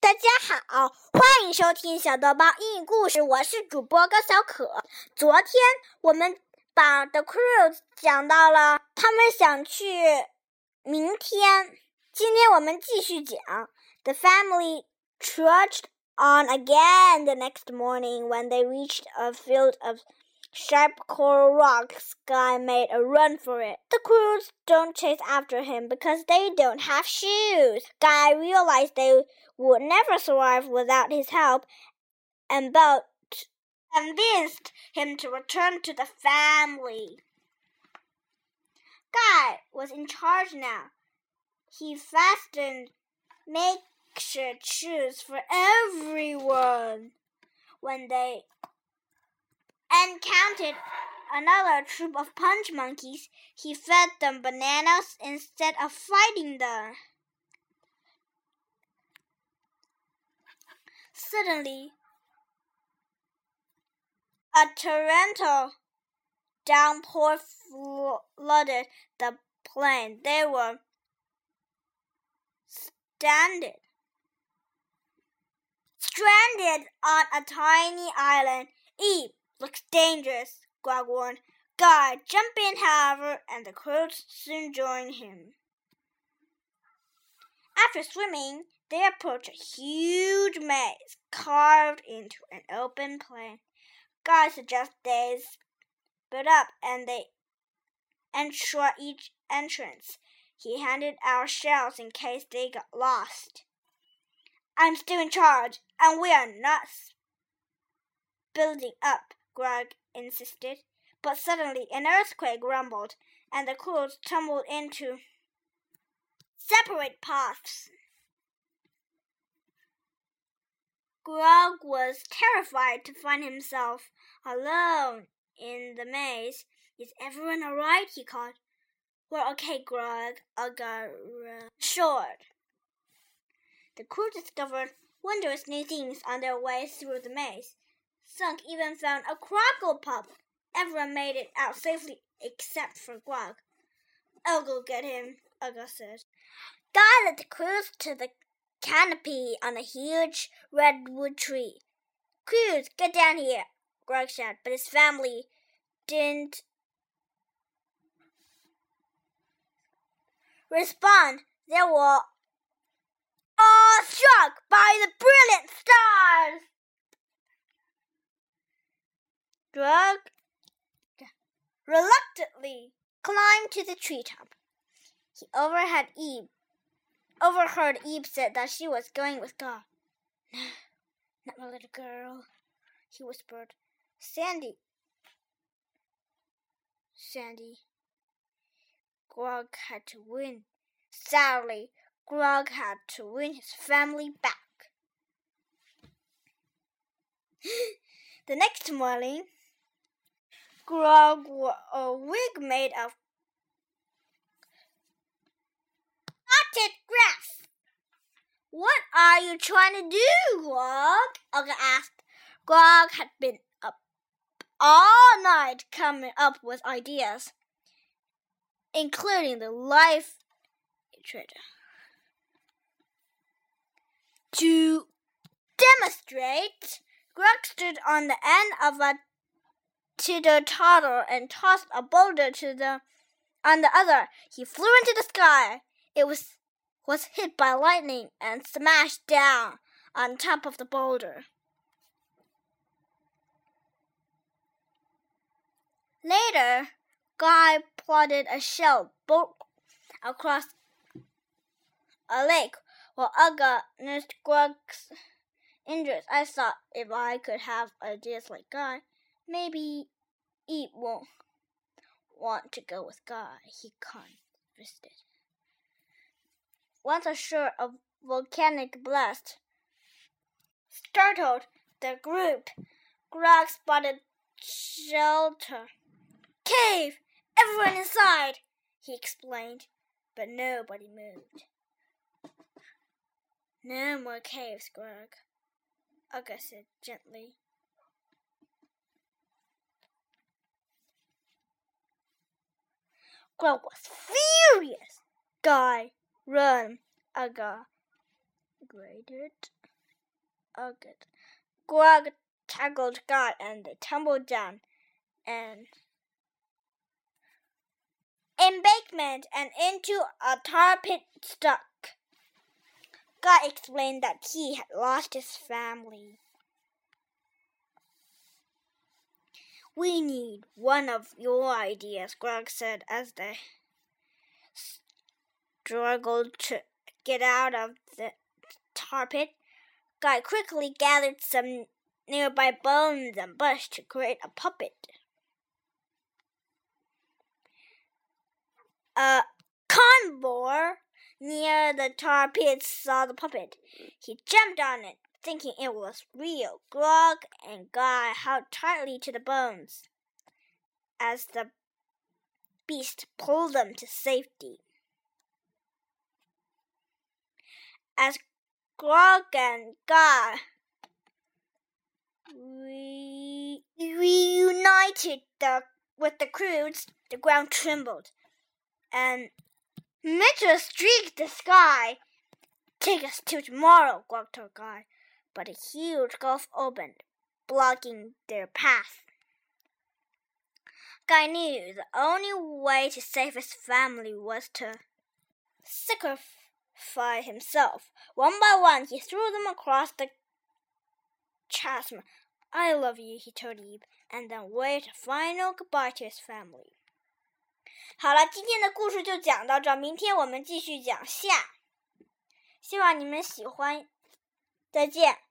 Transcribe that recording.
大家好，欢迎收听小豆包英语故事，我是主播高小可。昨天我们把 The Cruise 讲到了，他们想去明天。今天我们继续讲 The family trudged on again the next morning when they reached a field of sharp coral rock. Sky made a run for it. The Croods don't chase after him because they don't have shoes. Guy realized they would never survive without his help, and Belt convinced him to return to the family. Guy was in charge now. He fastened makeshift shoes for everyone. When they encountered another troop of punch monkeys, he fed them bananas instead of fighting them. Suddenly, a torrential downpour flooded the plain. They were stranded, stranded on a tiny island. Eve looks dangerous, Grog warned. Guy jumped in, however, and the Croods soon joined him. After swimming, they approached a huge maze carved into an open plain. Guy suggested they split up and they ensure each entrance. He handed out shells in case they got lost. I'm still in charge, and we are not building up, Grog insisted. But suddenly an earthquake rumbled, and the Croods tumbled into separate paths. Grog was terrified to find himself alone in the maze. Is everyone all right? he called. We're okay, Grog, Ugga assured. The crew discovered wondrous new things on their way through the maze. Thunk even found a crocodile pup. Everyone made it out safely except for Grog. I'll go get him, Ugga said. The Croods to the canopy on a huge redwood tree. Croods, get down here, Grog shouted, but his family didn't respond. They were all struck by the Grog reluctantly climbed to the treetop. He overheard Eve overheard Eve said that she was going with God. No, not my little girl, he whispered. Sandy. Sandy. Grog had to win. Sadly, Grog had to win his family back. the next morning, Grog wore a wig made of cotton grass. What are you trying to do, Grog? Ugga asked. Grog had been up all night coming up with ideas, including the life treasure. To demonstrate, Grog stood on the end of a teeter toddler and tossed a boulder to the on the other. He flew into the sky. It was was hit by lightning and smashed down on top of the boulder. Later, Guy plotted a shell boat across a lake while Ugga nursed Grog's injuries. I thought if I could have ideas like Guy, maybe Eve won't want to go with Guy, he confessed. Once assured of volcanic blast, startled the group, Grog spotted shelter. Cave! Everyone inside! he explained, but nobody moved. No more caves, Grog, Ugga said gently. Grog was furious. Guy, run, Ugga grated. August. Grog tackled Guy and they tumbled down an embankment and into a tar pit stuck. Guy explained that he had lost his family. We need one of your ideas, Grog said as they struggled to get out of the tar pit. Guy quickly gathered some nearby bones and bush to create a puppet. A carnivore near the tar pit saw the puppet. He jumped on it, thinking it was real. Grog and Guy held tightly to the bones as the beast pulled them to safety. As Grog and Guy re reunited the, with the Croods, the ground trembled, and Mitchell streaked the sky. Take us till tomorrow, Grog told Guy, but a huge gulf opened, blocking their path. Guy knew the only way to save his family was to sacrifice himself. One by one, he threw them across the chasm. I love you, he told Eve, and then waved a final goodbye to his family. 好了，今天的故事就讲到这，明天我们继续讲下。希望你们喜欢， 再见。